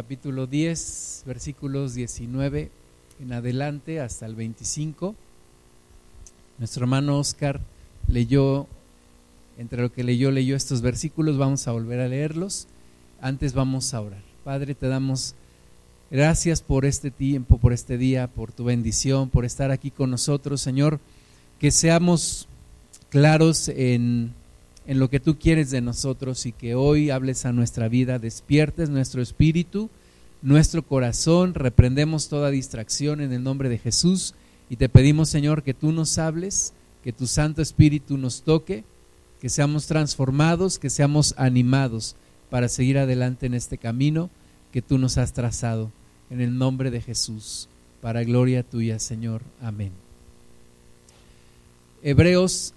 capítulo 10, versículos 19 en adelante hasta el 25. Nuestro hermano Oscar leyó, entre lo que leyó, leyó estos versículos, vamos a volver a leerlos. Antes vamos a orar. Padre, te damos gracias por este tiempo, por este día, por tu bendición, por estar aquí con nosotros, Señor. Que seamos claros en en lo que tú quieres de nosotros y que hoy hables a nuestra vida, despiertes nuestro espíritu, nuestro corazón, reprendemos toda distracción en el nombre de Jesús y te pedimos Señor que tú nos hables, que tu Santo Espíritu nos toque, que seamos transformados, que seamos animados para seguir adelante en este camino que tú nos has trazado. En el nombre de Jesús, para gloria tuya, Señor. Amén. Hebreos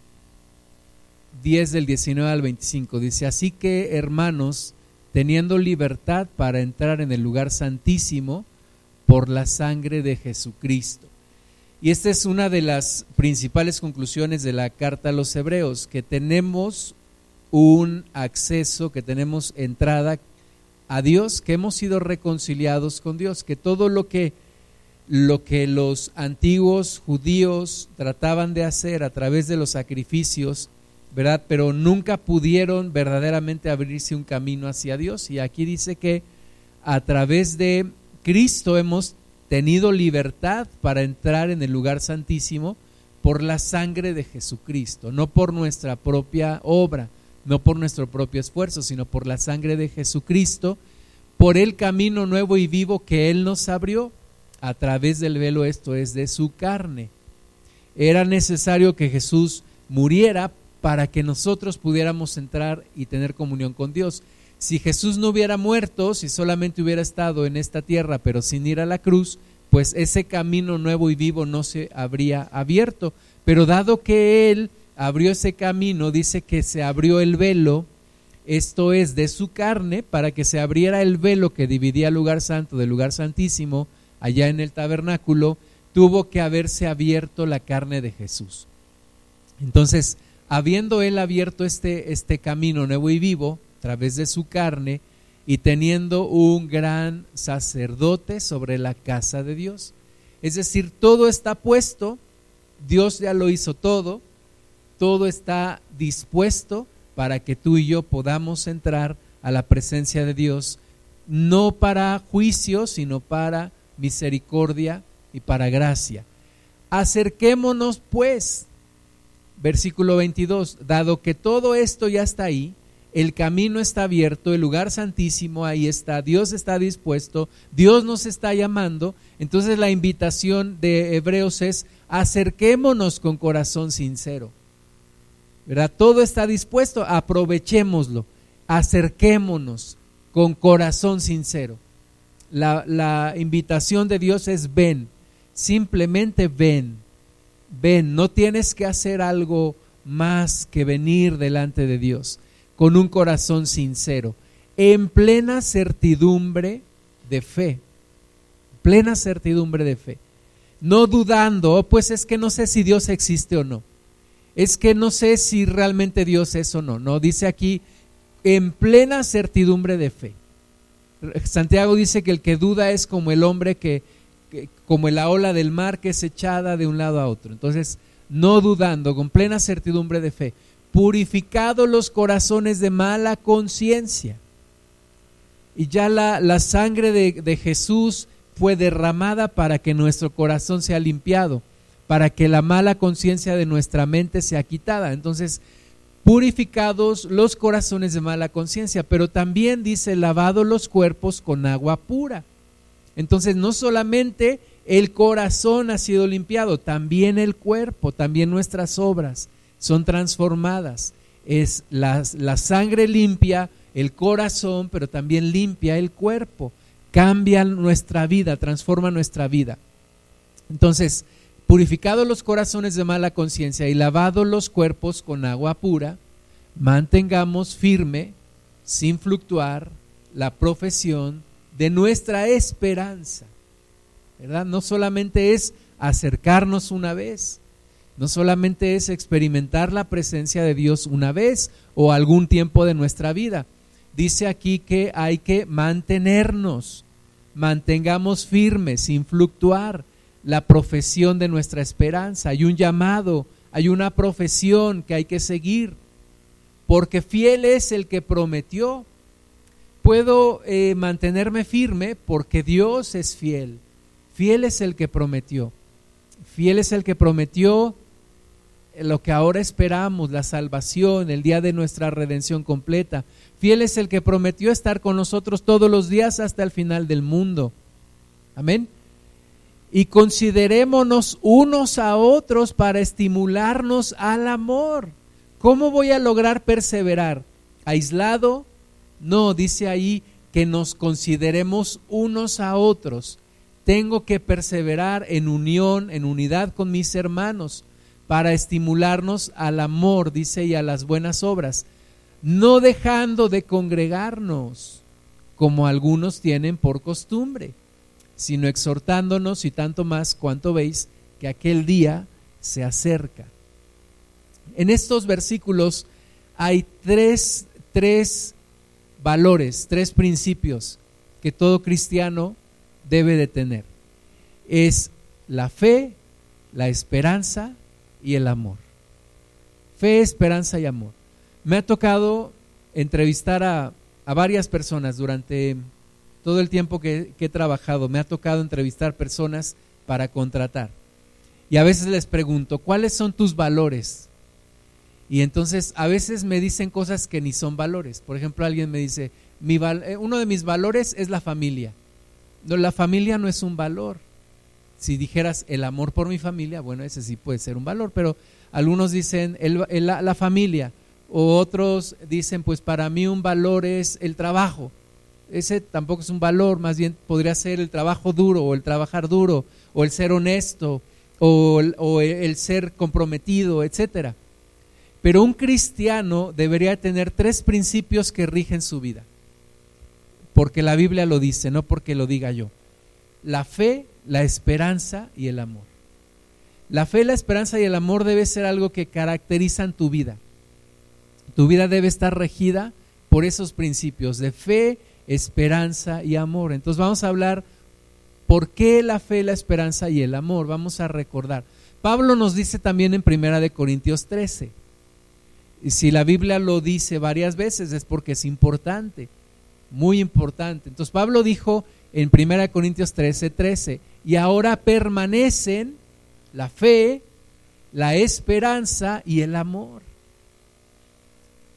10 del 19 al 25. Dice, así que hermanos, teniendo libertad para entrar en el lugar santísimo por la sangre de Jesucristo. Y esta es una de las principales conclusiones de la carta a los hebreos, que tenemos un acceso, que tenemos entrada a Dios, que hemos sido reconciliados con Dios, que todo lo que lo que los antiguos judíos trataban de hacer a través de los sacrificios ¿verdad? Pero nunca pudieron verdaderamente abrirse un camino hacia Dios. Y aquí dice que a través de Cristo hemos tenido libertad para entrar en el lugar santísimo por la sangre de Jesucristo, no por nuestra propia obra, no por nuestro propio esfuerzo, sino por la sangre de Jesucristo, por el camino nuevo y vivo que Él nos abrió a través del velo, esto es, de su carne. Era necesario que Jesús muriera para que nosotros pudiéramos entrar y tener comunión con Dios. Si Jesús no hubiera muerto, si solamente hubiera estado en esta tierra, pero sin ir a la cruz, pues ese camino nuevo y vivo no se habría abierto. Pero dado que Él abrió ese camino, dice que se abrió el velo, esto es de su carne, para que se abriera el velo que dividía el lugar santo del lugar santísimo, allá en el tabernáculo, tuvo que haberse abierto la carne de Jesús. Entonces, habiendo él abierto este, este camino nuevo y vivo a través de su carne y teniendo un gran sacerdote sobre la casa de Dios. Es decir, todo está puesto, Dios ya lo hizo todo, todo está dispuesto para que tú y yo podamos entrar a la presencia de Dios, no para juicio, sino para misericordia y para gracia. Acerquémonos pues versículo 22, dado que todo esto ya está ahí, el camino está abierto, el lugar santísimo ahí está, Dios está dispuesto, Dios nos está llamando, entonces la invitación de Hebreos es acerquémonos con corazón sincero. ¿Verdad? Todo está dispuesto, aprovechémoslo, acerquémonos con corazón sincero. La, la invitación de Dios es ven, simplemente ven ven, no tienes que hacer algo más que venir delante de Dios con un corazón sincero, en plena certidumbre de fe, plena certidumbre de fe, no dudando, oh, pues es que no sé si Dios existe o no, es que no sé si realmente Dios es o no, no, dice aquí, en plena certidumbre de fe. Santiago dice que el que duda es como el hombre que como la ola del mar que es echada de un lado a otro. Entonces, no dudando, con plena certidumbre de fe, purificado los corazones de mala conciencia. Y ya la, sangre de, de Jesús fue derramada para que nuestro corazón sea limpiado, para que la mala conciencia de nuestra mente sea quitada. Entonces, purificados los corazones de mala conciencia, pero también dice lavado los cuerpos con agua pura. Entonces, no solamente el corazón ha sido limpiado, también el cuerpo, también nuestras obras son transformadas. Es la, la sangre limpia el corazón, pero también limpia el cuerpo. Cambia nuestra vida, transforma nuestra vida. Entonces, purificados los corazones de mala conciencia y lavados los cuerpos con agua pura, mantengamos firme, sin fluctuar, la profesión de nuestra esperanza. No solamente es acercarnos una vez, no solamente es experimentar la presencia de Dios una vez o algún tiempo de nuestra vida. Dice aquí que hay que mantenernos mantengamos firme, sin fluctuar, la profesión de nuestra esperanza. Hay un llamado, hay una profesión que hay que seguir, porque fiel es el que prometió. Puedo eh, mantenerme firme porque Dios es fiel. Fiel es el que prometió. Fiel es el que prometió lo que ahora esperamos, la salvación, el día de nuestra redención completa. Fiel es el que prometió estar con nosotros todos los días hasta el final del mundo. Amén. Y considerémonos unos a otros para estimularnos al amor. ¿Cómo voy a lograr perseverar? ¿Aislado? No, dice ahí que nos consideremos unos a otros. Tengo que perseverar en unión, en unidad con mis hermanos para estimularnos al amor, dice, y a las buenas obras, no dejando de congregarnos, como algunos tienen por costumbre, sino exhortándonos y tanto más cuanto veis que aquel día se acerca. En estos versículos hay tres, tres valores, tres principios que todo cristiano debe de tener. Es la fe, la esperanza y el amor. Fe, esperanza y amor. Me ha tocado entrevistar a, varias personas durante todo el tiempo que, que, he trabajado. Me ha tocado entrevistar personas para contratar. Y a veces les pregunto, ¿cuáles son tus valores? Y entonces a veces me dicen cosas que ni son valores. Por ejemplo, alguien me dice, Mi eh, uno de mis valores es la familia. No, la familia no es un valor si dijeras el amor por mi familia, bueno, ese sí puede ser un valor, pero algunos dicen la, familia, o otros dicen, pues para mí un valor es el trabajo. Ese tampoco es un valor, más bien podría ser el trabajo duro, o el trabajar duro, o el ser honesto, o, o el ser comprometido, etcétera. Pero un cristiano debería tener tres principios que rigen su vida. Porque la Biblia lo dice, no porque lo diga yo. La fe, la esperanza y el amor. La fe, la esperanza y el amor debe ser algo que caracterizan tu vida. Tu vida debe estar regida por esos principios de fe, esperanza y amor. Entonces vamos a hablar por qué la fe, la esperanza y el amor. Vamos a recordar. Pablo nos dice también en Primera de Corintios 13. Y si la Biblia lo dice varias veces es porque es importante, muy importante. Entonces Pablo dijo en 1 Corintios 13, 13. Y ahora permanecen la fe, la esperanza y el amor.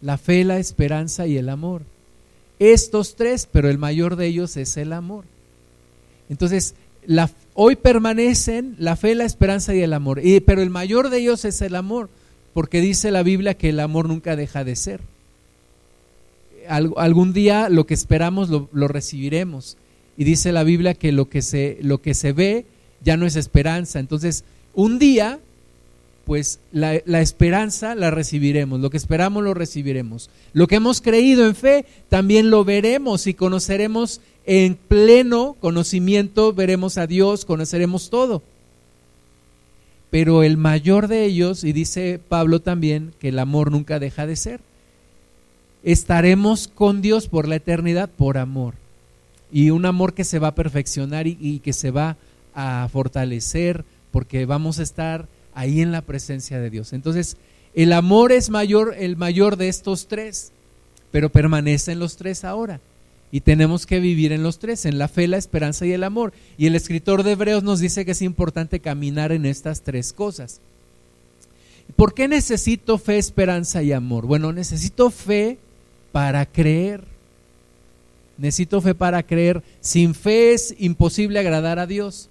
La fe, la esperanza y el amor. Estos tres, pero el mayor de ellos es el amor. Entonces, la, hoy permanecen la fe, la esperanza y el amor. Y, pero el mayor de ellos es el amor, porque dice la Biblia que el amor nunca deja de ser. Algún día lo que esperamos lo recibiremos y dice la Biblia que lo que se, lo que se ve ya no es esperanza. Entonces, un día, pues la, la, esperanza la recibiremos, lo que esperamos lo recibiremos. Lo que hemos creído en fe, también lo veremos y conoceremos en pleno conocimiento, veremos a Dios, conoceremos todo. Pero el mayor de ellos, y dice Pablo también, que el amor nunca deja de ser. Estaremos con Dios por la eternidad por amor y un amor que se va a perfeccionar y, que se va a fortalecer porque vamos a estar ahí en la presencia de Dios. Entonces, el amor es mayor, el mayor de estos tres, pero permanece en los tres ahora. Y tenemos que vivir en los tres, en la fe, la esperanza y el amor. Y el escritor de Hebreos nos dice que es importante caminar en estas tres cosas. ¿Por qué necesito fe, esperanza y amor? Bueno, necesito fe para creer. Necesito fe para creer. Sin fe es imposible agradar a Dios.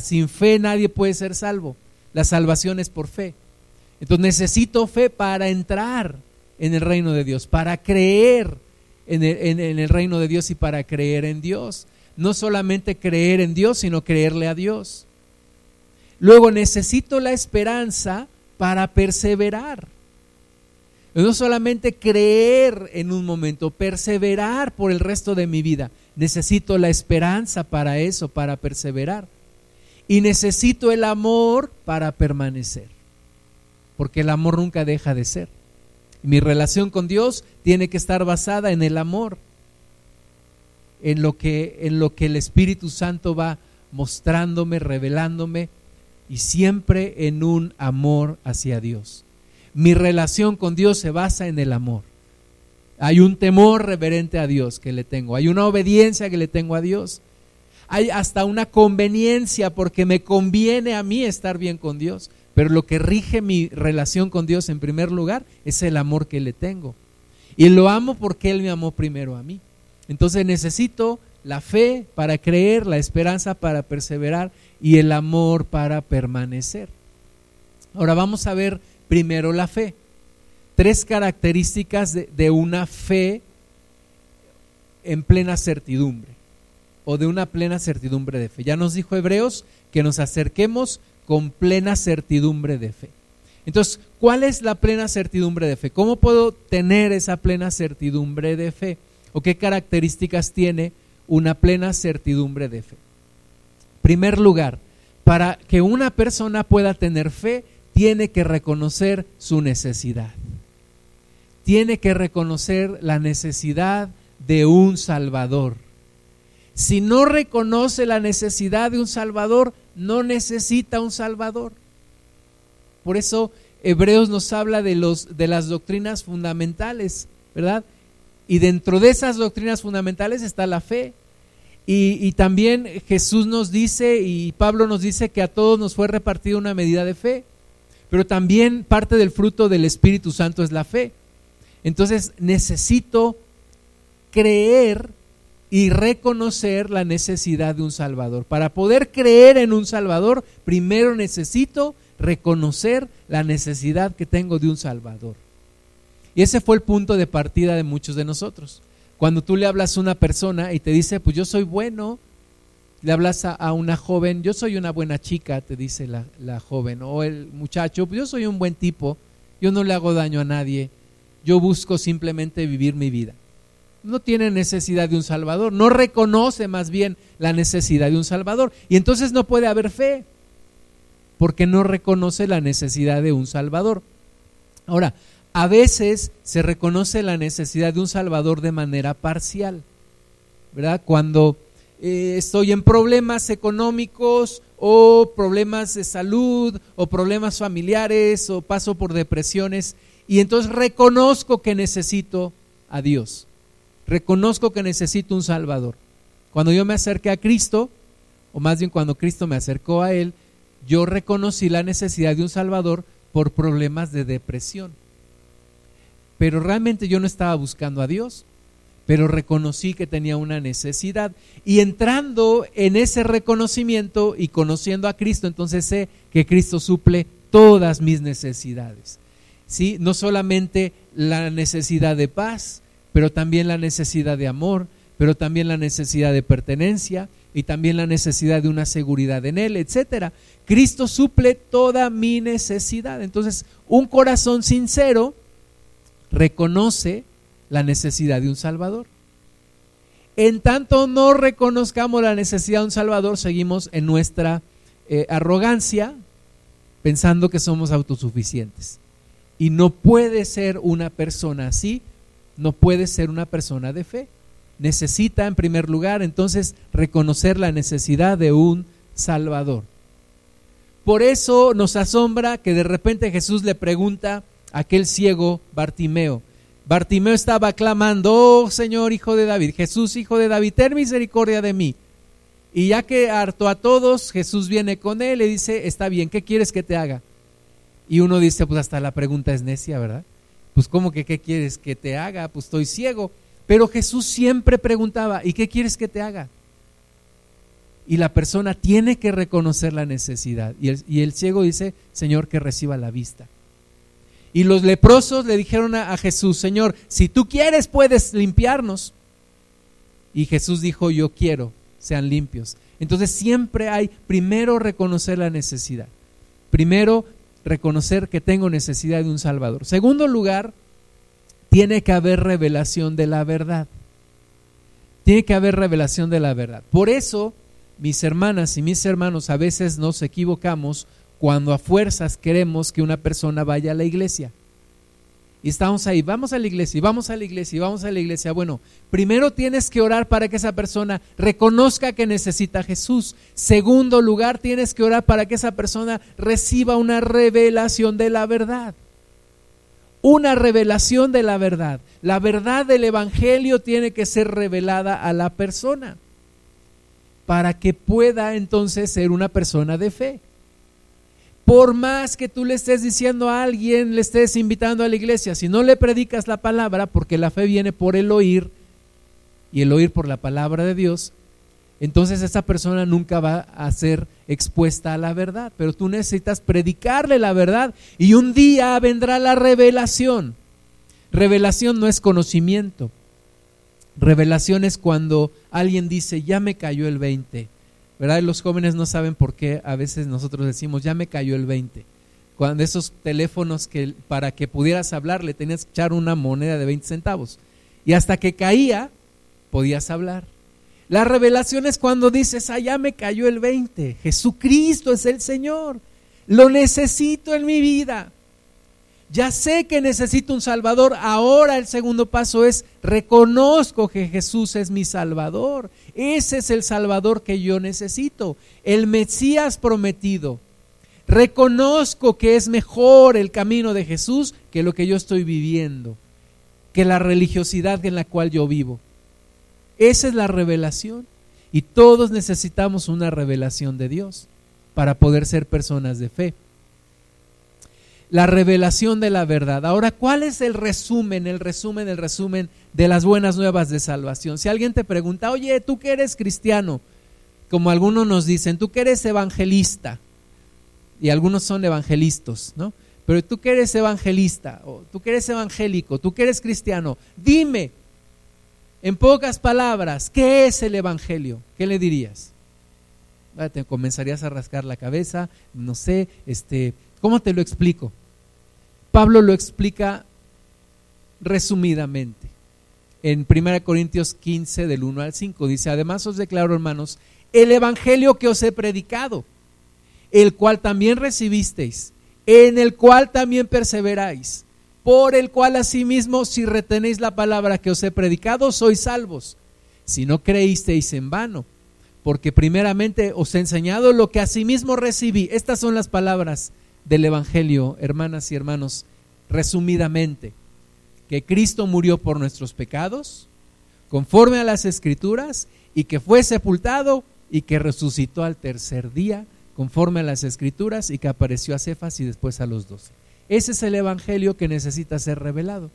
Sin fe nadie puede ser salvo. La salvación es por fe. Entonces necesito fe para entrar en el reino de Dios, para creer en el, en el, reino de Dios y para creer en Dios. No solamente creer en Dios, sino creerle a Dios. Luego necesito la esperanza para perseverar. No solamente creer en un momento, perseverar por el resto de mi vida. Necesito la esperanza para eso, para perseverar. Y necesito el amor para permanecer. Porque el amor nunca deja de ser. Mi relación con Dios tiene que estar basada en el amor. en lo que, en lo que el Espíritu Santo va mostrándome, revelándome y siempre en un amor hacia Dios. Mi relación con Dios se basa en el amor. Hay un temor reverente a Dios que le tengo, hay una obediencia que le tengo a Dios, hay hasta una conveniencia porque me conviene a mí estar bien con Dios, pero lo que rige mi relación con Dios en primer lugar es el amor que le tengo. Y lo amo porque Él me amó primero a mí. Entonces necesito la fe para creer, la esperanza para perseverar y el amor para permanecer. Ahora vamos a ver primero la fe. Tres características de, una fe en plena certidumbre o de una plena certidumbre de fe. Ya nos dijo Hebreos que nos acerquemos con plena certidumbre de fe. Entonces, ¿cuál es la plena certidumbre de fe? ¿Cómo puedo tener esa plena certidumbre de fe? ¿O qué características tiene una plena certidumbre de fe. Primer lugar, para que una persona pueda tener fe, tiene que reconocer su necesidad. Tiene que reconocer la necesidad de un Salvador. Si no reconoce la necesidad de un Salvador, no necesita un Salvador. Por eso Hebreos nos habla de, los, de las doctrinas fundamentales, ¿verdad? Y dentro de esas doctrinas fundamentales está la fe. Y, también Jesús nos dice y Pablo nos dice que a todos nos fue repartida una medida de fe. Pero también parte del fruto del Espíritu Santo es la fe. Entonces necesito creer y reconocer la necesidad de un Salvador. Para poder creer en un Salvador, primero necesito reconocer la necesidad que tengo de un Salvador. Y ese fue el punto de partida de muchos de nosotros. Cuando tú le hablas a una persona y te dice, pues yo soy bueno, le hablas a, una joven, yo soy una buena chica, te dice la, la, joven, o el muchacho, yo soy un buen tipo, yo no le hago daño a nadie, yo busco simplemente vivir mi vida. No tiene necesidad de un Salvador, no reconoce más bien la necesidad de un Salvador. Y entonces no puede haber fe, porque no reconoce la necesidad de un Salvador. Ahora, a veces se reconoce la necesidad de un Salvador de manera parcial, ¿verdad? Cuando eh, estoy en problemas económicos o problemas de salud o problemas familiares o paso por depresiones y entonces reconozco que necesito a Dios, reconozco que necesito un Salvador. Cuando yo me acerqué a Cristo, o más bien cuando Cristo me acercó a Él, yo reconocí la necesidad de un Salvador por problemas de depresión. Pero realmente yo no estaba buscando a Dios, pero reconocí que tenía una necesidad. Y entrando en ese reconocimiento y conociendo a Cristo, entonces sé que Cristo suple todas mis necesidades. ¿Sí? No solamente la necesidad de paz, pero también la necesidad de amor, pero también la necesidad de pertenencia y también la necesidad de una seguridad en Él, etcétera. Cristo suple toda mi necesidad. Entonces, un corazón sincero reconoce la necesidad de un Salvador. En tanto no reconozcamos la necesidad de un Salvador, seguimos en nuestra eh, arrogancia pensando que somos autosuficientes. Y no puede ser una persona así, no puede ser una persona de fe. Necesita en primer lugar entonces reconocer la necesidad de un Salvador. Por eso nos asombra que de repente Jesús le pregunta aquel ciego Bartimeo. Bartimeo estaba clamando, oh Señor, hijo de David, Jesús, hijo de David, ten misericordia de mí. Y ya que hartó a todos, Jesús viene con él y dice, está bien, ¿qué quieres que te haga? Y uno dice, pues hasta la pregunta es necia, ¿verdad? Pues ¿cómo que qué quieres que te haga? Pues estoy ciego. Pero Jesús siempre preguntaba, ¿y qué quieres que te haga? Y la persona tiene que reconocer la necesidad. Y el, y el ciego dice, Señor, que reciba la vista. Y los leprosos le dijeron a, Jesús, Señor, si tú quieres puedes limpiarnos. Y Jesús dijo, yo quiero, sean limpios. Entonces siempre hay, primero reconocer la necesidad. Primero reconocer que tengo necesidad de un Salvador. Segundo lugar, tiene que haber revelación de la verdad. Tiene que haber revelación de la verdad. Por eso, mis hermanas y mis hermanos, a veces nos equivocamos cuando a fuerzas queremos que una persona vaya a la iglesia. Y estamos ahí, vamos a la iglesia, y vamos a la iglesia, y vamos a la iglesia. Bueno, primero tienes que orar para que esa persona reconozca que necesita a Jesús. Segundo lugar, tienes que orar para que esa persona reciba una revelación de la verdad. Una revelación de la verdad. La verdad del Evangelio tiene que ser revelada a la persona para que pueda entonces ser una persona de fe por más que tú le estés diciendo a alguien, le estés invitando a la iglesia, si no le predicas la palabra, porque la fe viene por el oír y el oír por la palabra de Dios, entonces esa persona nunca va a ser expuesta a la verdad. Pero tú necesitas predicarle la verdad y un día vendrá la revelación. Revelación no es conocimiento. Revelación es cuando alguien dice, ya me cayó el 20 ¿verdad? los jóvenes no saben por qué a veces nosotros decimos, ya me cayó el 20. Cuando esos teléfonos que para que pudieras hablar le tenías que echar una moneda de 20 centavos. Y hasta que caía, podías hablar. La revelación es cuando dices, ah, ya me cayó el 20. Jesucristo es el Señor. Lo necesito en mi vida. Ya sé que necesito un Salvador. Ahora el segundo paso es, reconozco que Jesús es mi Salvador. Ese es el Salvador que yo necesito. El Mesías prometido. Reconozco que es mejor el camino de Jesús que lo que yo estoy viviendo, que la religiosidad en la cual yo vivo. Esa es la revelación. Y todos necesitamos una revelación de Dios para poder ser personas de fe la revelación de la verdad. Ahora, ¿cuál es el resumen, el resumen, el resumen de las buenas nuevas de salvación? Si alguien te pregunta, oye, tú que eres cristiano, como algunos nos dicen, tú que eres evangelista, y algunos son evangelistas, ¿no? Pero tú que eres evangelista, o tú que eres evangélico, tú que eres cristiano, dime, en pocas palabras, ¿qué es el evangelio? ¿Qué le dirías? Ah, te comenzarías a rascar la cabeza, no sé, este, ¿cómo te lo explico? Pablo lo explica resumidamente. En 1 Corintios 15 del 1 al 5 dice, además os declaro hermanos, el Evangelio que os he predicado, el cual también recibisteis, en el cual también perseveráis, por el cual asimismo si retenéis la palabra que os he predicado, sois salvos, si no creísteis en vano, porque primeramente os he enseñado lo que asimismo recibí. Estas son las palabras del Evangelio, hermanas y hermanos, resumidamente, que Cristo murió por nuestros pecados, conforme a las Escrituras, y que fue sepultado y que resucitó al tercer día, conforme a las Escrituras, y que apareció a Cefas y después a los doce. Ese es el Evangelio que necesita ser revelado.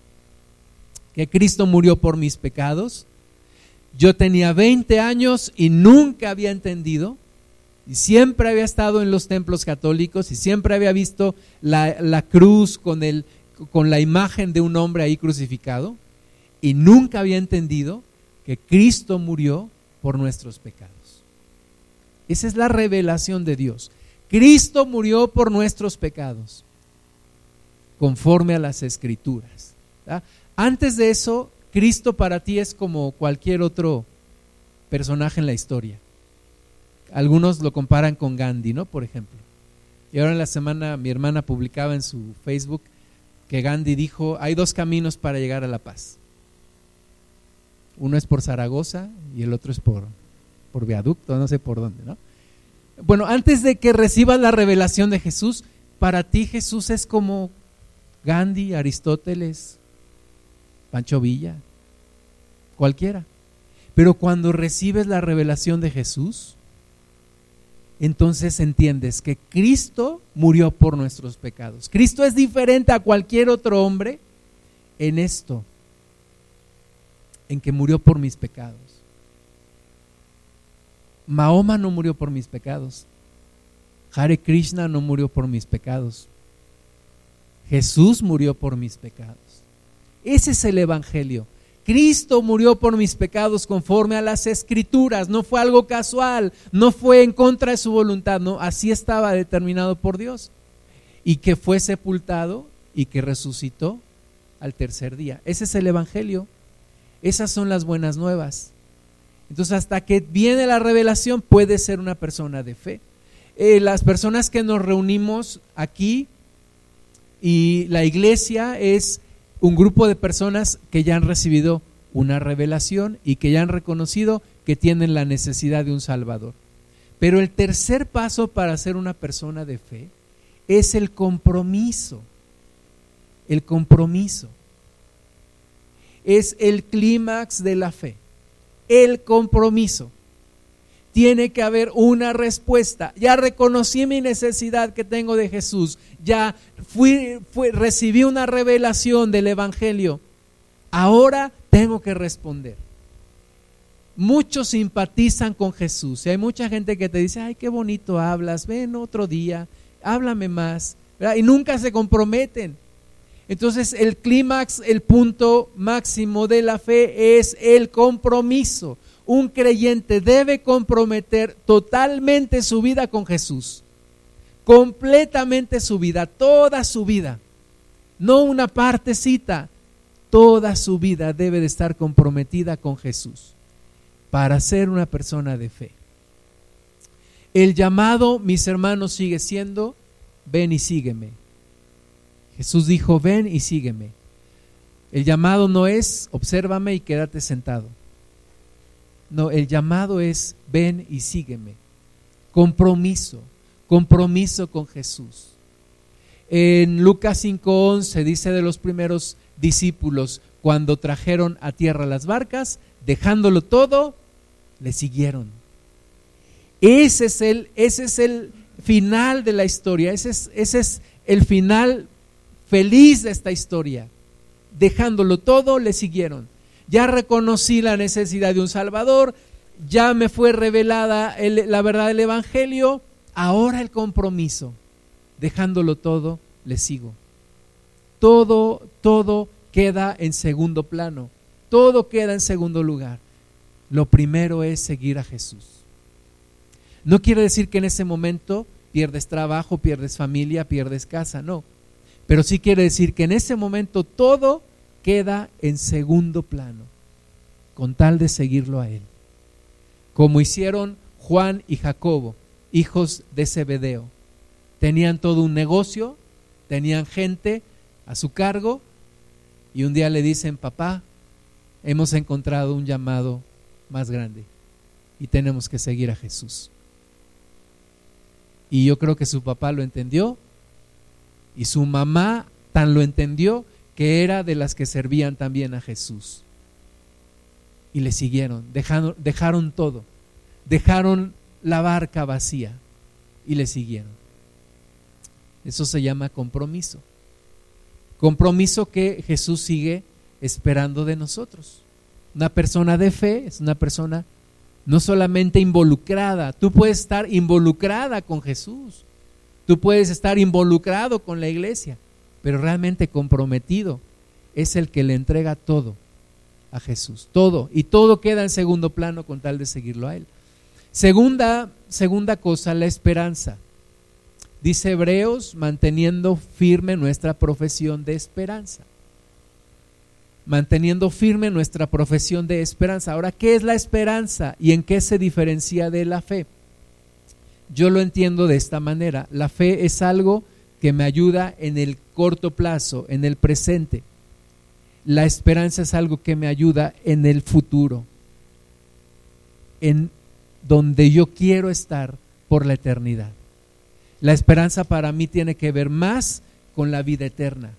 Que Cristo murió por mis pecados. Yo tenía 20 años y nunca había entendido y siempre había estado en los templos católicos y siempre había visto la, cruz con, el, con la imagen de un hombre ahí crucificado y nunca había entendido que Cristo murió por nuestros pecados. Esa es la revelación de Dios. Cristo murió por nuestros pecados, conforme a las escrituras. Antes de eso, Cristo para ti es como cualquier otro personaje en la historia. Algunos lo comparan con Gandhi, ¿no? Por ejemplo. Y ahora en la semana mi hermana publicaba en su Facebook que Gandhi dijo, hay dos caminos para llegar a la paz. Uno es por Zaragoza y el otro es por, por viaducto, no sé por dónde, ¿no? Bueno, antes de que recibas la revelación de Jesús, para ti Jesús es como Gandhi, Aristóteles, Pancho Villa, cualquiera. Pero cuando recibes la revelación de Jesús, entonces entiendes que Cristo murió por nuestros pecados. Cristo es diferente a cualquier otro hombre en esto, en que murió por mis pecados. Mahoma no murió por mis pecados. Hare Krishna no murió por mis pecados. Jesús murió por mis pecados. Ese es el Evangelio. Cristo murió por mis pecados conforme a las escrituras, no fue algo casual, no fue en contra de su voluntad, no, así estaba determinado por Dios. Y que fue sepultado y que resucitó al tercer día. Ese es el Evangelio. Esas son las buenas nuevas. Entonces, hasta que viene la revelación, puede ser una persona de fe. Eh, las personas que nos reunimos aquí y la iglesia es un grupo de personas que ya han recibido una revelación y que ya han reconocido que tienen la necesidad de un Salvador. Pero el tercer paso para ser una persona de fe es el compromiso. El compromiso. Es el clímax de la fe. El compromiso. Tiene que haber una respuesta. Ya reconocí mi necesidad que tengo de Jesús. Ya fui, recibí una revelación del Evangelio. Ahora tengo que responder. Muchos simpatizan con Jesús. Y hay mucha gente que te dice, ay, qué bonito hablas, ven otro día, háblame más. Y nunca se comprometen. Entonces el clímax, el punto máximo de la fe es el compromiso. Un creyente debe comprometer totalmente su vida con Jesús. Completamente su vida, toda su vida. No una partecita. Toda su vida debe de estar comprometida con Jesús para ser una persona de fe. El llamado, mis hermanos, sigue siendo, ven y sígueme. Jesús dijo, ven y sígueme. El llamado no es, obsérvame y quédate sentado. No, el llamado es, ven y sígueme. Compromiso, compromiso con Jesús. En Lucas 5:11 dice de los primeros discípulos, cuando trajeron a tierra las barcas, dejándolo todo, le siguieron. Ese es el, ese es el final de la historia, ese es, ese es el final feliz de esta historia. Dejándolo todo, le siguieron. Ya reconocí la necesidad de un Salvador, ya me fue revelada la verdad del Evangelio, ahora el compromiso. Dejándolo todo, le sigo. Todo, todo queda en segundo plano, todo queda en segundo lugar lo primero es seguir a Jesús. No quiere decir que en ese momento pierdes trabajo, pierdes familia, pierdes casa, no. Pero sí quiere decir que en ese momento todo queda en segundo plano, con tal de seguirlo a Él. Como hicieron Juan y Jacobo, hijos de Zebedeo. Tenían todo un negocio, tenían gente a su cargo y un día le dicen, papá, hemos encontrado un llamado más grande y tenemos que seguir a Jesús. Y yo creo que su papá lo entendió y su mamá tan lo entendió que era de las que servían también a Jesús. Y le siguieron, dejaron, dejaron todo, dejaron la barca vacía y le siguieron. Eso se llama compromiso. Compromiso que Jesús sigue esperando de nosotros. Una persona de fe es una persona no solamente involucrada, tú puedes estar involucrada con Jesús, tú puedes estar involucrado con la iglesia, pero realmente comprometido es el que le entrega todo a Jesús, todo, y todo queda en segundo plano con tal de seguirlo a Él. Segunda, segunda cosa, la esperanza. Dice Hebreos, manteniendo firme nuestra profesión de esperanza manteniendo firme nuestra profesión de esperanza. Ahora, ¿qué es la esperanza y en qué se diferencia de la fe? Yo lo entiendo de esta manera. La fe es algo que me ayuda en el corto plazo, en el presente. La esperanza es algo que me ayuda en el futuro, en donde yo quiero estar por la eternidad. La esperanza para mí tiene que ver más con la vida eterna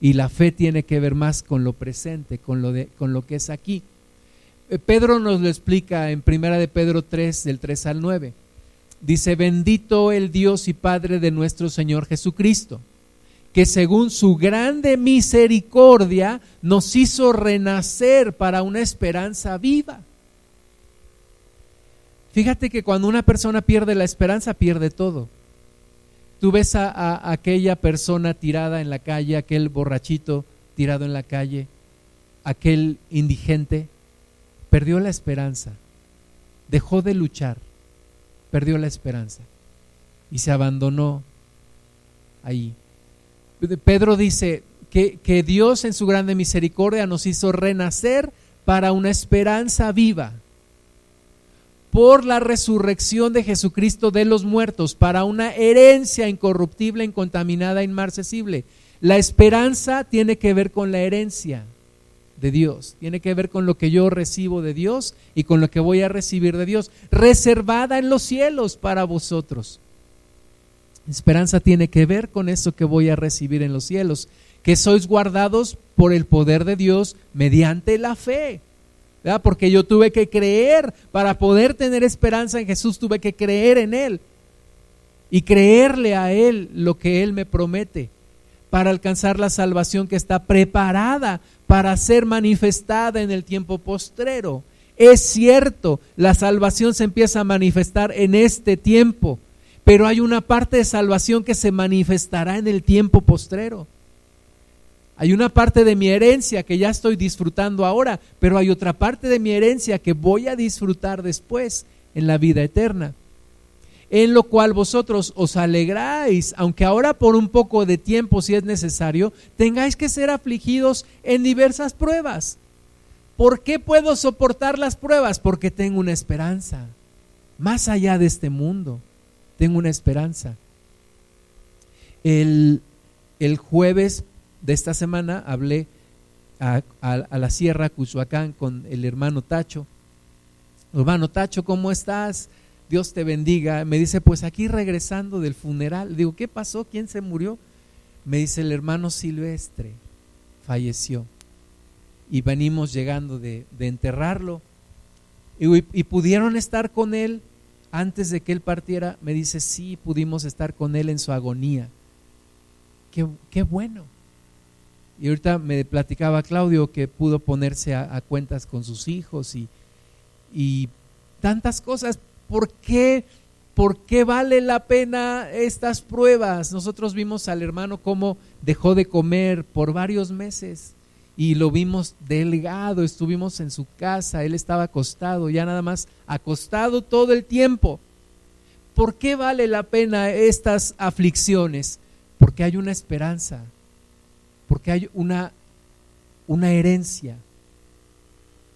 y la fe tiene que ver más con lo presente, con lo, de, con lo que es aquí. Eh, Pedro nos lo explica en Primera de Pedro 3, del 3 al 9. Dice, bendito el Dios y Padre de nuestro Señor Jesucristo, que según su grande misericordia nos hizo renacer para una esperanza viva. Fíjate que cuando una persona pierde la esperanza, pierde todo. Tú ves a, aquella persona tirada en la calle, aquel borrachito tirado en la calle, aquel indigente, perdió la esperanza, dejó de luchar, perdió la esperanza y se abandonó ahí. Pedro dice que, que, Dios en su grande misericordia nos hizo renacer para una esperanza viva por la resurrección de Jesucristo de los muertos, para una herencia incorruptible, incontaminada, inmarcesible. La esperanza tiene que ver con la herencia de Dios, tiene que ver con lo que yo recibo de Dios y con lo que voy a recibir de Dios, reservada en los cielos para vosotros. Esperanza tiene que ver con eso que voy a recibir en los cielos, que sois guardados por el poder de Dios mediante la fe. Porque yo tuve que creer, para poder tener esperanza en Jesús, tuve que creer en Él y creerle a Él lo que Él me promete para alcanzar la salvación que está preparada para ser manifestada en el tiempo postrero. Es cierto, la salvación se empieza a manifestar en este tiempo, pero hay una parte de salvación que se manifestará en el tiempo postrero. Hay una parte de mi herencia que ya estoy disfrutando ahora, pero hay otra parte de mi herencia que voy a disfrutar después en la vida eterna. En lo cual vosotros os alegráis, aunque ahora por un poco de tiempo, si es necesario, tengáis que ser afligidos en diversas pruebas. ¿Por qué puedo soportar las pruebas? Porque tengo una esperanza. Más allá de este mundo, tengo una esperanza. El, el jueves de esta semana hablé a, la Sierra Cuchuacán con el hermano Tacho. Hermano Tacho, ¿cómo estás? Dios te bendiga. Me dice, pues aquí regresando del funeral. Digo, ¿qué pasó? ¿Quién se murió? Me dice, el hermano Silvestre falleció. Y venimos llegando de, enterrarlo. Y, pudieron estar con él antes de que él partiera. Me dice, sí, pudimos estar con él en su agonía. Qué, bueno. Y ahorita me platicaba Claudio que pudo ponerse a, cuentas con sus hijos y tantas cosas. ¿Por qué, ¿Por qué vale la pena estas pruebas? Nosotros vimos al hermano cómo dejó de comer por varios meses y lo vimos delgado, estuvimos en su casa, él estaba acostado, ya nada más acostado todo el tiempo. ¿Por qué vale la pena estas aflicciones? Porque hay una esperanza, porque hay una, una herencia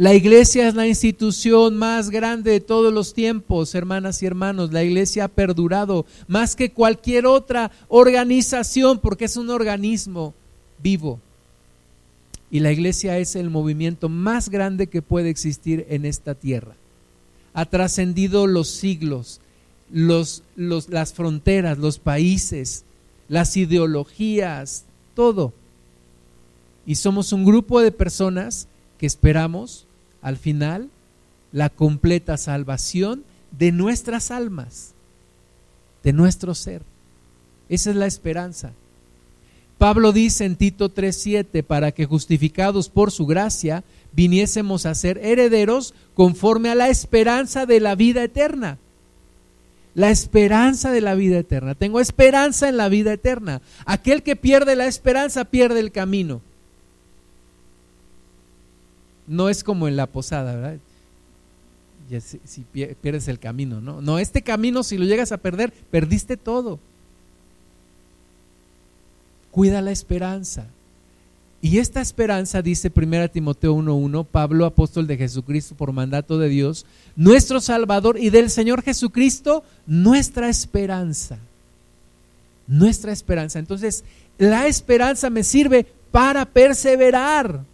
La iglesia es la institución más grande de todos los tiempos, hermanas y hermanos. La iglesia ha perdurado más que cualquier otra organización porque es un organismo vivo. Y la iglesia es el movimiento más grande que puede existir en esta tierra. Ha trascendido los siglos, los, las fronteras, los países, las ideologías, todo. Y somos un grupo de personas que esperamos al final la completa salvación de nuestras almas, de nuestro ser. Esa es la esperanza. Pablo dice en Tito 3:7, para que justificados por su gracia viniésemos a ser herederos conforme a la esperanza de la vida eterna. La esperanza de la vida eterna. Tengo esperanza en la vida eterna. Aquel que pierde la esperanza pierde el camino no es como en la posada, ¿verdad? si, pierdes el camino, ¿no? No, este camino si lo llegas a perder, perdiste todo. Cuida la esperanza. Y esta esperanza, dice 1 Timoteo 1.1, Pablo, apóstol de Jesucristo por mandato de Dios, nuestro Salvador y del Señor Jesucristo, nuestra esperanza. Nuestra esperanza. Entonces, la esperanza me sirve para perseverar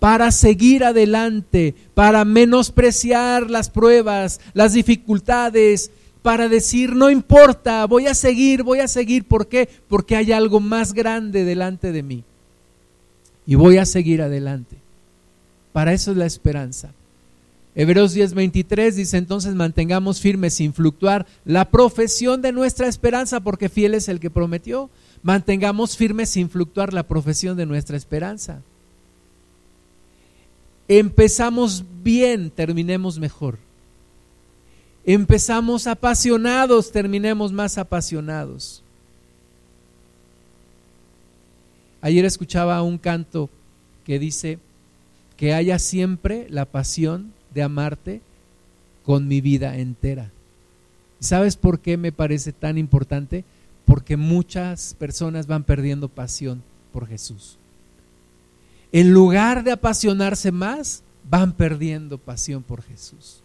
para seguir adelante, para menospreciar las pruebas, las dificultades, para decir, no importa, voy a seguir, voy a seguir. ¿Por qué? Porque hay algo más grande delante de mí. Y voy a seguir adelante. Para eso es la esperanza. Hebreos 10:23 dice entonces mantengamos firmes sin fluctuar la profesión de nuestra esperanza porque fiel es el que prometió. Mantengamos firmes sin fluctuar la profesión de nuestra esperanza empezamos bien, terminemos mejor. Empezamos apasionados, terminemos más apasionados. Ayer escuchaba un canto que dice, que haya siempre la pasión de amarte con mi vida entera. ¿Sabes por qué me parece tan importante? Porque muchas personas van perdiendo pasión por Jesús. En lugar de apasionarse más, van perdiendo pasión por Jesús.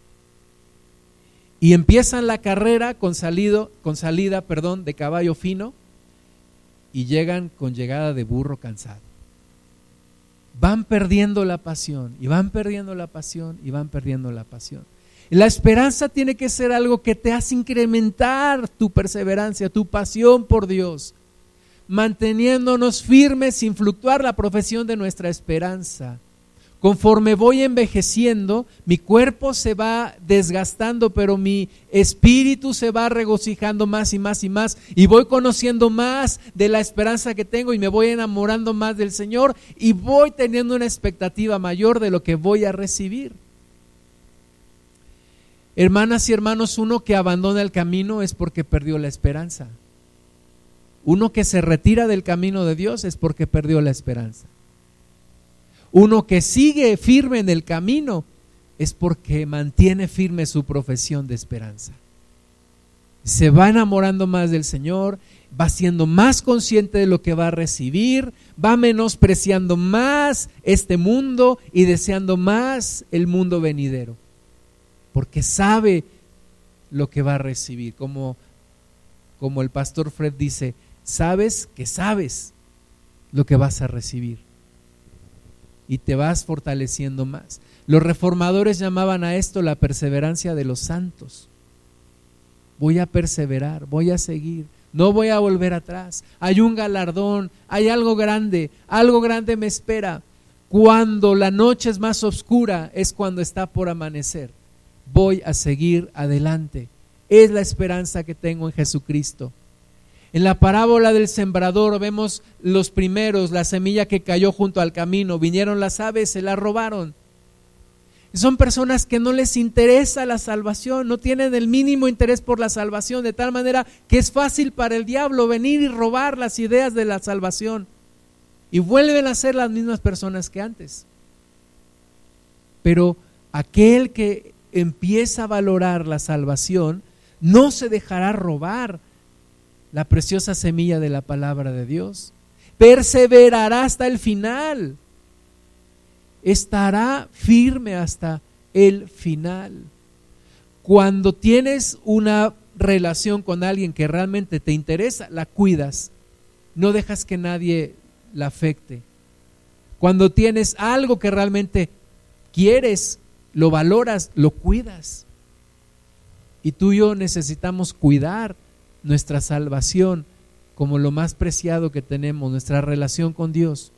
Y empiezan la carrera con, salido, con salida perdón, de caballo fino y llegan con llegada de burro cansado. Van perdiendo la pasión y van perdiendo la pasión y van perdiendo la pasión. La esperanza tiene que ser algo que te hace incrementar tu perseverancia, tu pasión por Dios, manteniéndonos firmes sin fluctuar la profesión de nuestra esperanza. Conforme voy envejeciendo, mi cuerpo se va desgastando, pero mi espíritu se va regocijando más y más y más. Y voy conociendo más de la esperanza que tengo y me voy enamorando más del Señor y voy teniendo una expectativa mayor de lo que voy a recibir. Hermanas y hermanos, uno que abandona el camino es porque perdió la esperanza. Uno que se retira del camino de Dios es porque perdió la esperanza. Uno que sigue firme en el camino es porque mantiene firme su profesión de esperanza. Se va enamorando más del Señor, va siendo más consciente de lo que va a recibir, va menospreciando más este mundo y deseando más el mundo venidero porque sabe lo que va a recibir. Como, como el pastor Fred dice, sabes que sabes lo que vas a recibir. Y te vas fortaleciendo más. Los reformadores llamaban a esto la perseverancia de los santos. Voy a perseverar, voy a seguir, no voy a volver atrás. Hay un galardón, hay algo grande, algo grande me espera. Cuando la noche es más oscura es cuando está por amanecer voy a seguir adelante. Es la esperanza que tengo en Jesucristo. En la parábola del sembrador vemos los primeros, la semilla que cayó junto al camino, vinieron las aves, se la robaron. Son personas que no les interesa la salvación, no tienen el mínimo interés por la salvación, de tal manera que es fácil para el diablo venir y robar las ideas de la salvación. Y vuelven a ser las mismas personas que antes. Pero aquel que empieza a valorar la salvación, no se dejará robar la preciosa semilla de la palabra de Dios. Perseverará hasta el final. Estará firme hasta el final. Cuando tienes una relación con alguien que realmente te interesa, la cuidas. No dejas que nadie la afecte. Cuando tienes algo que realmente quieres lo valoras, lo cuidas. Y tú y yo necesitamos cuidar nuestra salvación como lo más preciado que tenemos, nuestra relación con Dios,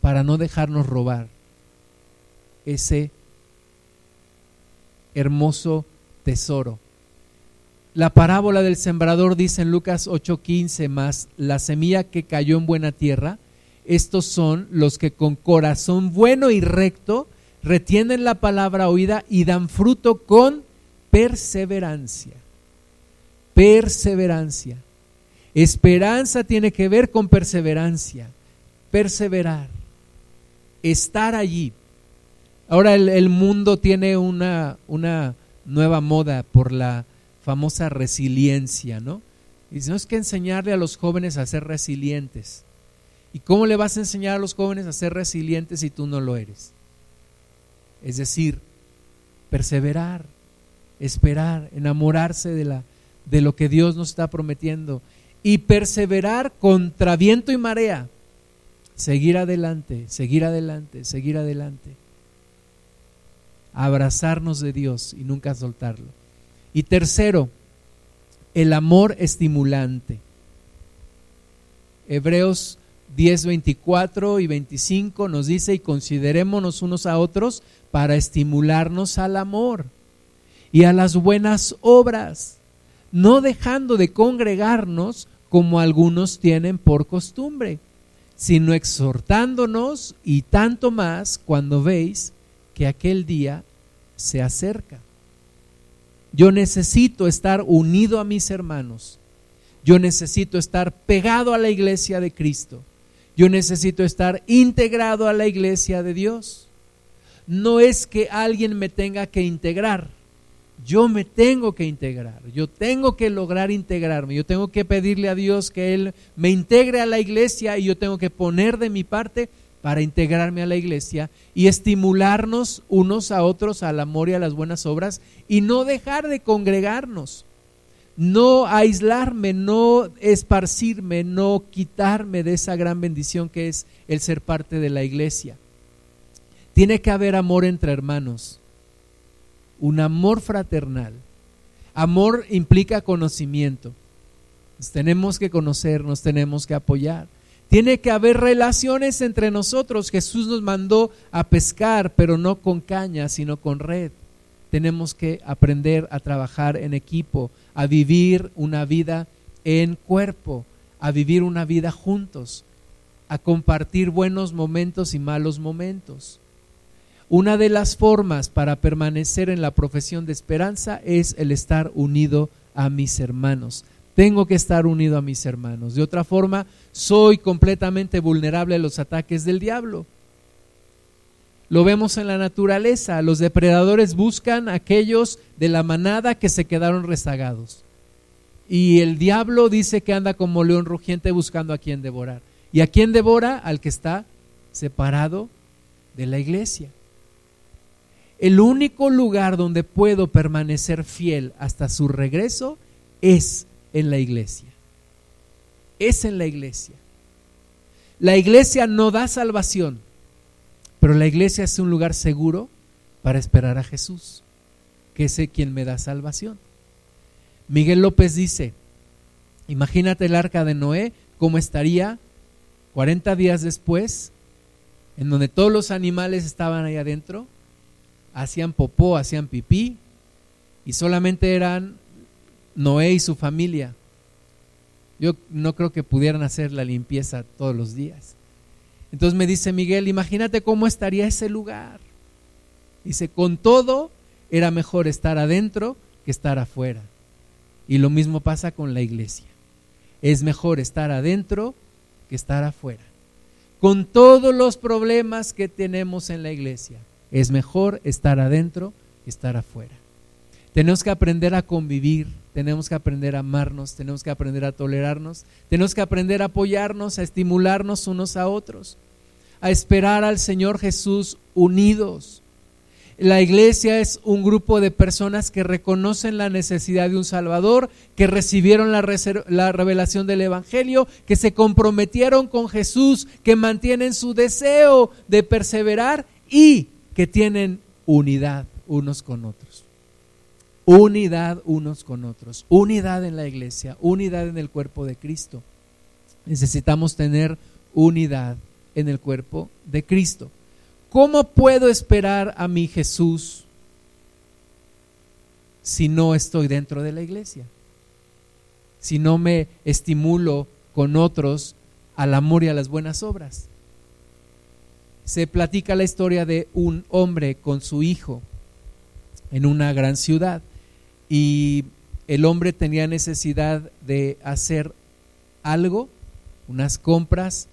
para no dejarnos robar ese hermoso tesoro. La parábola del sembrador dice en Lucas 8:15 más, la semilla que cayó en buena tierra, estos son los que con corazón bueno y recto retienen la palabra oída y dan fruto con perseverancia. Perseverancia. Esperanza tiene que ver con perseverancia. Perseverar. Estar allí. Ahora el, mundo tiene una, una, nueva moda por la famosa resiliencia, ¿no? Y no es que enseñarle a los jóvenes a ser resilientes. ¿Y cómo le vas a enseñar a los jóvenes a ser resilientes si tú no lo eres? Es decir, perseverar, esperar, enamorarse de, la, de lo que Dios nos está prometiendo y perseverar contra viento y marea. Seguir adelante, seguir adelante, seguir adelante. Abrazarnos de Dios y nunca soltarlo. Y tercero, el amor estimulante. Hebreos 10, 24 y 25 nos dice, y considerémonos unos a otros para estimularnos al amor y a las buenas obras, no dejando de congregarnos como algunos tienen por costumbre, sino exhortándonos y tanto más cuando veis que aquel día se acerca. Yo necesito estar unido a mis hermanos. Yo necesito estar pegado a la iglesia de Cristo. Yo necesito estar integrado a la iglesia de Dios. No es que alguien me tenga que integrar. Yo me tengo que integrar. Yo tengo que lograr integrarme. Yo tengo que pedirle a Dios que Él me integre a la iglesia y yo tengo que poner de mi parte para integrarme a la iglesia y estimularnos unos a otros al amor y a las buenas obras y no dejar de congregarnos, no aislarme, no esparcirme, no quitarme de esa gran bendición que es el ser parte de la iglesia. Tiene que haber amor entre hermanos, un amor fraternal. Amor implica conocimiento. tenemos que conocer, nos tenemos que apoyar. Tiene que haber relaciones entre nosotros. Jesús nos mandó a pescar, pero no con caña, sino con red. Tenemos que aprender a trabajar en equipo, a vivir una vida en cuerpo, a vivir una vida juntos, a compartir buenos momentos y malos momentos. Una de las formas para permanecer en la profesión de esperanza es el estar unido a mis hermanos. Tengo que estar unido a mis hermanos. De otra forma, soy completamente vulnerable a los ataques del diablo. Lo vemos en la naturaleza. Los depredadores buscan a aquellos de la manada que se quedaron rezagados. Y el diablo dice que anda como león rugiente buscando a quien devorar. ¿Y a quién devora? Al que está separado de la iglesia. El único lugar donde puedo permanecer fiel hasta su regreso es en la iglesia. Es en la iglesia. La iglesia no da salvación, pero la iglesia es un lugar seguro para esperar a Jesús, que es quien me da salvación. Miguel López dice, imagínate el arca de Noé, cómo estaría 40 días después, en donde todos los animales estaban ahí adentro, hacían popó, hacían pipí, y solamente eran Noé y su familia. Yo no creo que pudieran hacer la limpieza todos los días. Entonces me dice Miguel, imagínate cómo estaría ese lugar. Dice, con todo era mejor estar adentro que estar afuera. Y lo mismo pasa con la iglesia. Es mejor estar adentro que estar afuera. Con todos los problemas que tenemos en la iglesia, es mejor estar adentro que estar afuera. Tenemos que aprender a convivir, tenemos que aprender a amarnos, tenemos que aprender a tolerarnos, tenemos que aprender a apoyarnos, a estimularnos unos a otros, a esperar al Señor Jesús unidos. La iglesia es un grupo de personas que reconocen la necesidad de un Salvador, que recibieron la, la, revelación del Evangelio, que se comprometieron con Jesús, que mantienen su deseo de perseverar y que tienen unidad unos con otros. Unidad unos con otros, unidad en la iglesia, unidad en el cuerpo de Cristo. Necesitamos tener unidad en el cuerpo de Cristo. ¿Cómo puedo esperar a mi Jesús si no estoy dentro de la iglesia? Si no me estimulo con otros al amor y a las buenas obras se platica la historia de un hombre con su hijo en una gran ciudad y el hombre tenía necesidad de hacer algo, unas compras,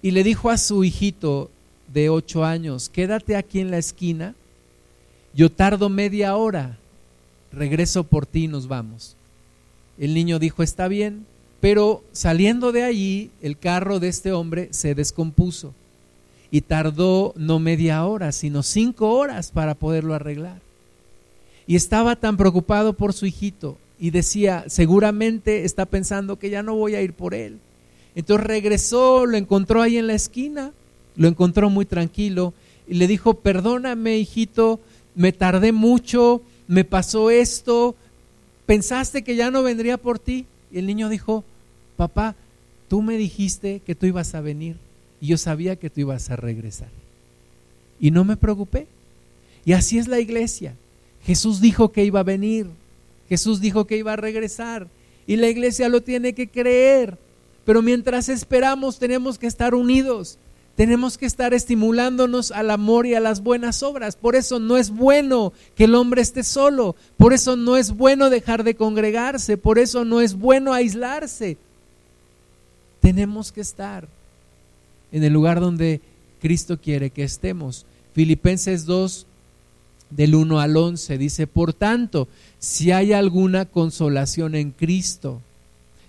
y le dijo a su hijito de ocho años, quédate aquí en la esquina, yo tardo media hora, regreso por ti y nos vamos. El niño dijo, está bien, pero saliendo de allí, el carro de este hombre se descompuso y tardó no media hora, sino cinco horas para poderlo arreglar. Y estaba tan preocupado por su hijito y decía, seguramente está pensando que ya no voy a ir por él. Entonces regresó, lo encontró ahí en la esquina, lo encontró muy tranquilo y le dijo, perdóname hijito, me tardé mucho, me pasó esto, pensaste que ya no vendría por ti. Y el niño dijo, papá, tú me dijiste que tú ibas a venir y yo sabía que tú ibas a regresar. Y no me preocupé. Y así es la iglesia. Jesús dijo que iba a venir. Jesús dijo que iba a regresar. Y la iglesia lo tiene que creer. Pero mientras esperamos tenemos que estar unidos. Tenemos que estar estimulándonos al amor y a las buenas obras. Por eso no es bueno que el hombre esté solo. Por eso no es bueno dejar de congregarse. Por eso no es bueno aislarse. Tenemos que estar en el lugar donde Cristo quiere que estemos. Filipenses 2, del 1 al 11, dice, por tanto, si hay alguna consolación en Cristo,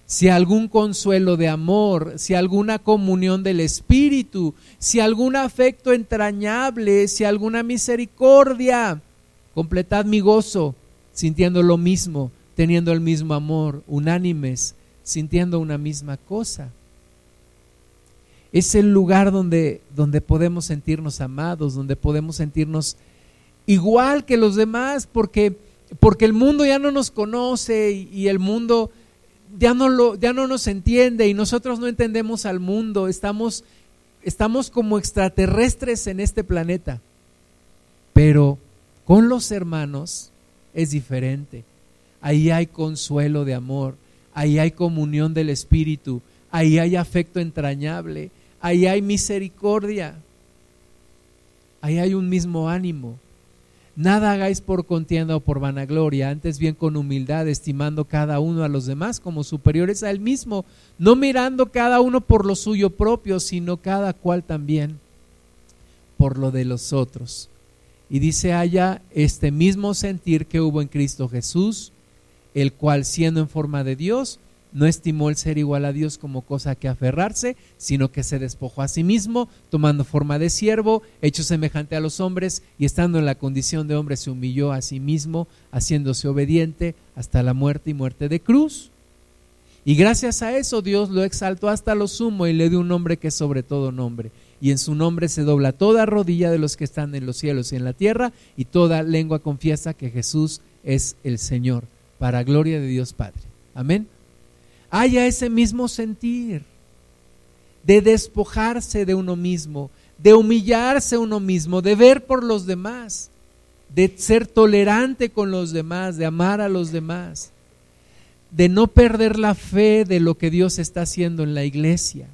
si algún consuelo de amor, si alguna comunión del Espíritu, si algún afecto entrañable, si alguna misericordia, completad mi gozo, sintiendo lo mismo, teniendo el mismo amor, unánimes, sintiendo una misma cosa. Es el lugar donde, donde podemos sentirnos amados, donde podemos sentirnos igual que los demás, porque, porque el mundo ya no nos conoce y, el mundo ya no, lo, ya no nos entiende y nosotros no entendemos al mundo, estamos, estamos como extraterrestres en este planeta. Pero con los hermanos es diferente. Ahí hay consuelo de amor, ahí hay comunión del Espíritu, ahí hay afecto entrañable, ahí hay misericordia, ahí hay un mismo ánimo. Nada hagáis por contienda o por vanagloria, antes bien con humildad, estimando cada uno a los demás como superiores a él mismo, no mirando cada uno por lo suyo propio, sino cada cual también por lo de los otros. Y dice allá este mismo sentir que hubo en Cristo Jesús, el cual siendo en forma de Dios, no estimó el ser igual a Dios como cosa que aferrarse, sino que se despojó a sí mismo, tomando forma de siervo, hecho semejante a los hombres, y estando en la condición de hombre se humilló a sí mismo, haciéndose obediente hasta la muerte y muerte de cruz. Y gracias a eso Dios lo exaltó hasta lo sumo y le dio un nombre que es sobre todo nombre. Y en su nombre se dobla toda rodilla de los que están en los cielos y en la tierra, y toda lengua confiesa que Jesús es el Señor, para gloria de Dios Padre. Amén haya ese mismo sentir de despojarse de uno mismo, de humillarse uno mismo, de ver por los demás, de ser tolerante con los demás, de amar a los demás, de no perder la fe de lo que Dios está haciendo en la iglesia.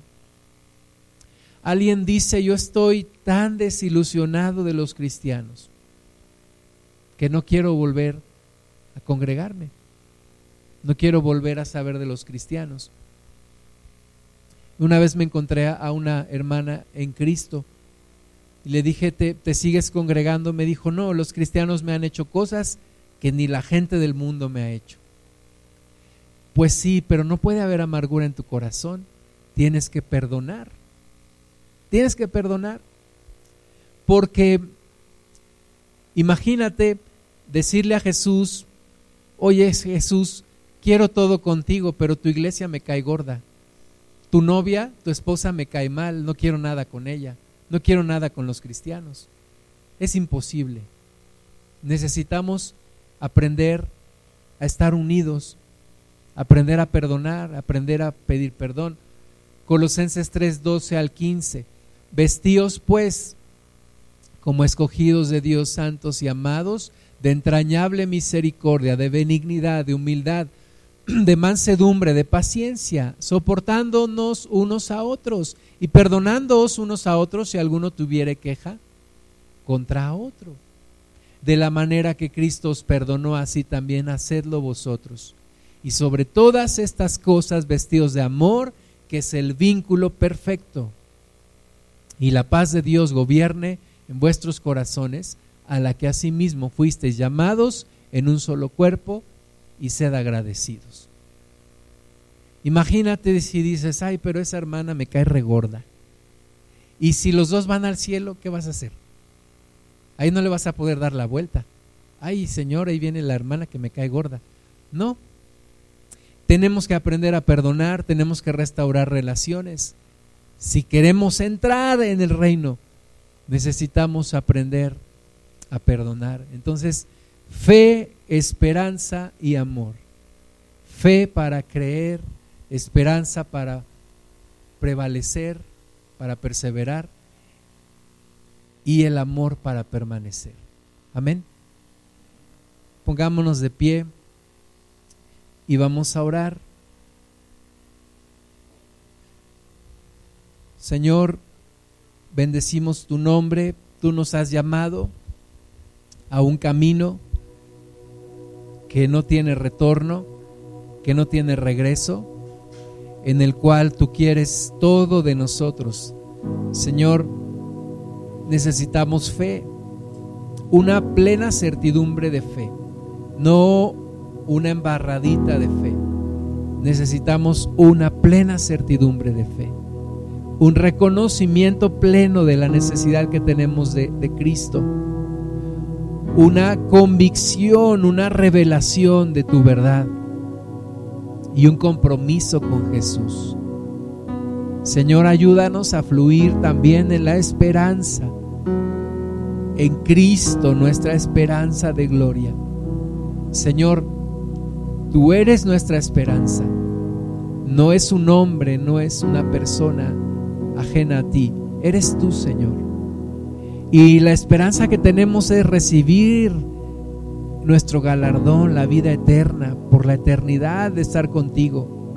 Alguien dice, yo estoy tan desilusionado de los cristianos que no quiero volver a congregarme. No quiero volver a saber de los cristianos. Una vez me encontré a una hermana en Cristo y le dije, ¿te, ¿te, sigues congregando? Me dijo, no, los cristianos me han hecho cosas que ni la gente del mundo me ha hecho. Pues sí, pero no puede haber amargura en tu corazón. Tienes que perdonar. Tienes que perdonar. Porque imagínate decirle a Jesús, oye Jesús, quiero todo contigo, pero tu iglesia me cae gorda. Tu novia, tu esposa me cae mal, no quiero nada con ella, no quiero nada con los cristianos. Es imposible. Necesitamos aprender a estar unidos, aprender a perdonar, aprender a pedir perdón. Colosenses 3, 12 al 15. Vestíos pues como escogidos de Dios santos y amados, de entrañable misericordia, de benignidad, de humildad, de mansedumbre, de paciencia, soportándonos unos a otros y perdonándoos unos a otros si alguno tuviere queja contra otro. De la manera que Cristo os perdonó, así también hacedlo vosotros. Y sobre todas estas cosas vestidos de amor, que es el vínculo perfecto. Y la paz de Dios gobierne en vuestros corazones, a la que asimismo fuisteis llamados en un solo cuerpo, y sed agradecidos. Imagínate si dices, ay, pero esa hermana me cae regorda. Y si los dos van al cielo, ¿qué vas a hacer? Ahí no le vas a poder dar la vuelta. Ay, Señor, ahí viene la hermana que me cae gorda. No. Tenemos que aprender a perdonar, tenemos que restaurar relaciones. Si queremos entrar en el reino, necesitamos aprender a perdonar. Entonces, Fe, esperanza y amor. Fe para creer, esperanza para prevalecer, para perseverar y el amor para permanecer. Amén. Pongámonos de pie y vamos a orar. Señor, bendecimos tu nombre, tú nos has llamado a un camino que no tiene retorno, que no tiene regreso, en el cual tú quieres todo de nosotros, Señor, necesitamos fe, una plena certidumbre de fe, no una embarradita de fe. Necesitamos una plena certidumbre de fe, un reconocimiento pleno de la necesidad que tenemos de, Cristo, una convicción, una revelación de tu verdad y un compromiso con Jesús. Señor, ayúdanos a fluir también en la esperanza, en Cristo, nuestra esperanza de gloria. Señor, tú eres nuestra esperanza. No es un hombre, no es una persona ajena a ti. Eres tú, Señor. Y la esperanza que tenemos es recibir nuestro galardón, la vida eterna, por la eternidad de estar contigo.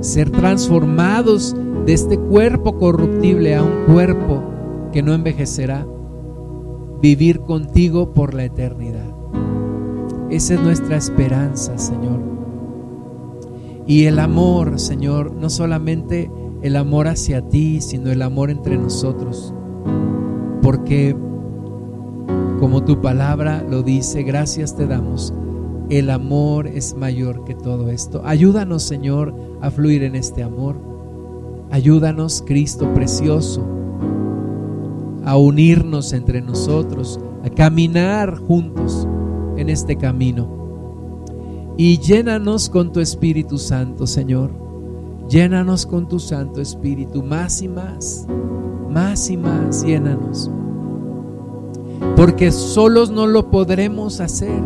Ser transformados de este cuerpo corruptible a un cuerpo que no envejecerá. Vivir contigo por la eternidad. Esa es nuestra esperanza, Señor. Y el amor, Señor, no solamente el amor hacia ti, sino el amor entre nosotros. Porque como tu palabra lo dice, gracias te damos. El amor es mayor que todo esto. Ayúdanos, Señor, a fluir en este amor. Ayúdanos, Cristo precioso, a unirnos entre nosotros, a caminar juntos en este camino. Y llénanos con tu Espíritu Santo, Señor. Llénanos con tu Santo Espíritu, más y más, más y más, llénanos porque solos no lo podremos hacer.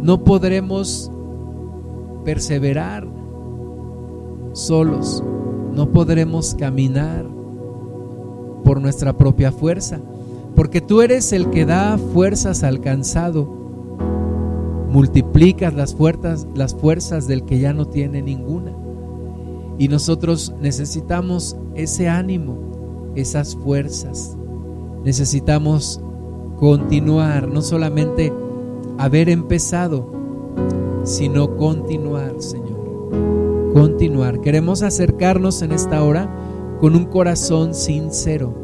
No podremos perseverar solos. No podremos caminar por nuestra propia fuerza, porque tú eres el que da fuerzas al cansado. Multiplicas las fuerzas, las fuerzas del que ya no tiene ninguna. Y nosotros necesitamos ese ánimo, esas fuerzas. Necesitamos continuar, no solamente haber empezado, sino continuar, Señor. Continuar. Queremos acercarnos en esta hora con un corazón sincero,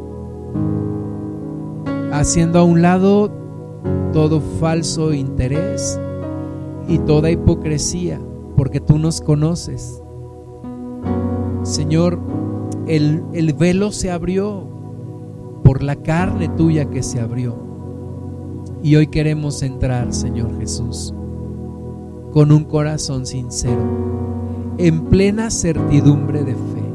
haciendo a un lado todo falso interés y toda hipocresía, porque tú nos conoces. Señor, el, el velo se abrió por la carne tuya que se abrió y hoy queremos entrar, Señor Jesús, con un corazón sincero, en plena certidumbre de fe,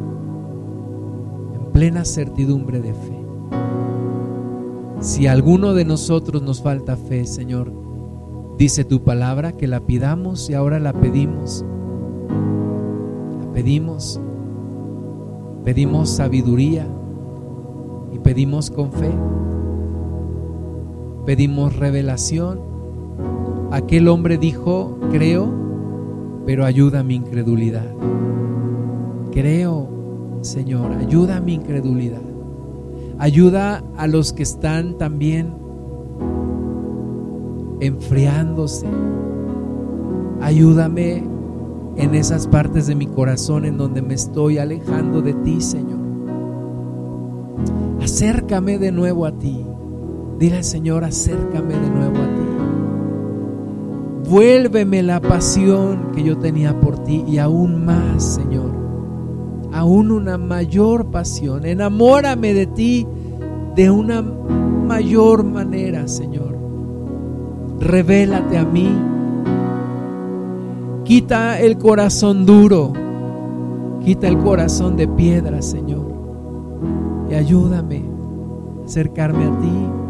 en plena certidumbre de fe. Si alguno de nosotros nos falta fe, Señor, dice tu palabra que la pidamos y ahora la pedimos. La pedimos. Pedimos sabiduría pedimos con fe pedimos revelación. Aquel hombre dijo, creo, pero ayuda mi incredulidad. Creo, Señor, ayuda a mi incredulidad. Ayuda a los que están también enfriándose. Ayúdame en esas partes de mi corazón en donde me estoy alejando de ti, Señor. Acércame de nuevo a ti. Dile al Señor, acércame de nuevo a ti. Vuélveme la pasión que yo tenía por ti y aún más, Señor. Aún una mayor pasión. Enamórame de ti de una mayor manera, Señor. Revélate a mí. Quita el corazón duro. Quita el corazón de piedra, Señor. Ayúdame a acercarme a ti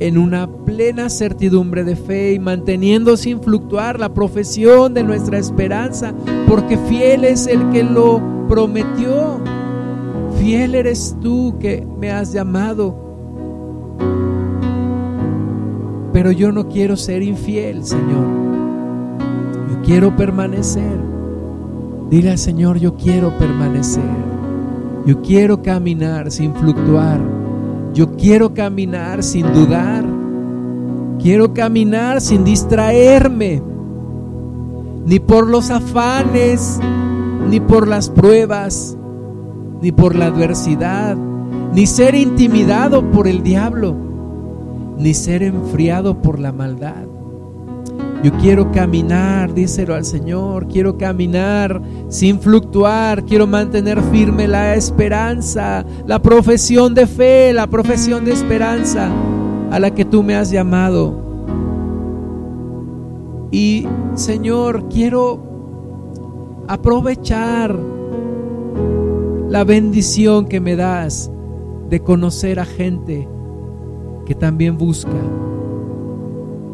en una plena certidumbre de fe y manteniendo sin fluctuar la profesión de nuestra esperanza, porque fiel es el que lo prometió. Fiel eres tú que me has llamado. Pero yo no quiero ser infiel, Señor. Yo quiero permanecer. Dile al Señor, yo quiero permanecer. Yo quiero caminar sin fluctuar yo quiero caminar sin dudar. Quiero caminar sin distraerme. Ni por los afanes, ni por las pruebas, ni por la adversidad, ni ser intimidado por el diablo, ni ser enfriado por la maldad. Yo quiero caminar, díselo al Señor, quiero caminar sin fluctuar, quiero mantener firme la esperanza, la profesión de fe, la profesión de esperanza a la que tú me has llamado. Y Señor, quiero aprovechar la bendición que me das de conocer a gente que también busca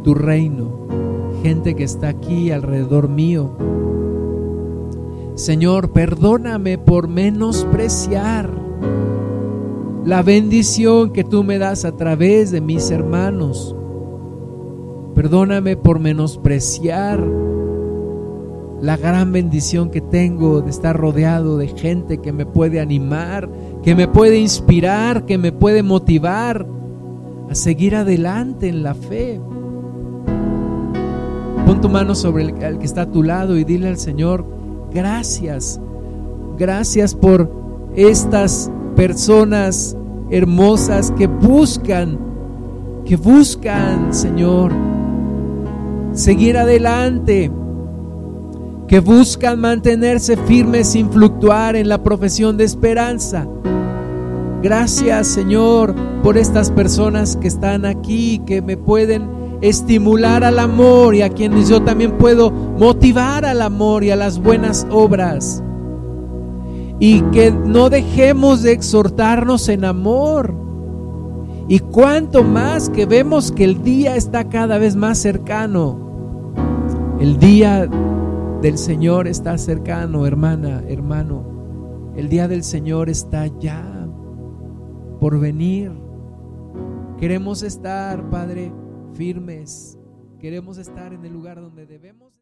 tu reino, gente que está aquí alrededor mío. Señor, perdóname por menospreciar la bendición que tú me das a través de mis hermanos. Perdóname por menospreciar la gran bendición que tengo de estar rodeado de gente que me puede animar, que me puede inspirar, que me puede motivar a seguir adelante en la fe. Pon tu mano sobre el, que está a tu lado y dile al Señor, gracias, gracias por estas personas hermosas que buscan, que buscan, Señor, seguir adelante que buscan mantenerse firmes sin fluctuar en la profesión de esperanza. Gracias Señor por estas personas que están aquí, que me pueden estimular al amor y a quienes yo también puedo motivar al amor y a las buenas obras. Y que no dejemos de exhortarnos en amor. Y cuanto más que vemos que el día está cada vez más cercano, el día del Señor está cercano, hermana, hermano. El día del Señor está ya por venir. Queremos estar, Padre, firmes. Queremos estar en el lugar donde debemos.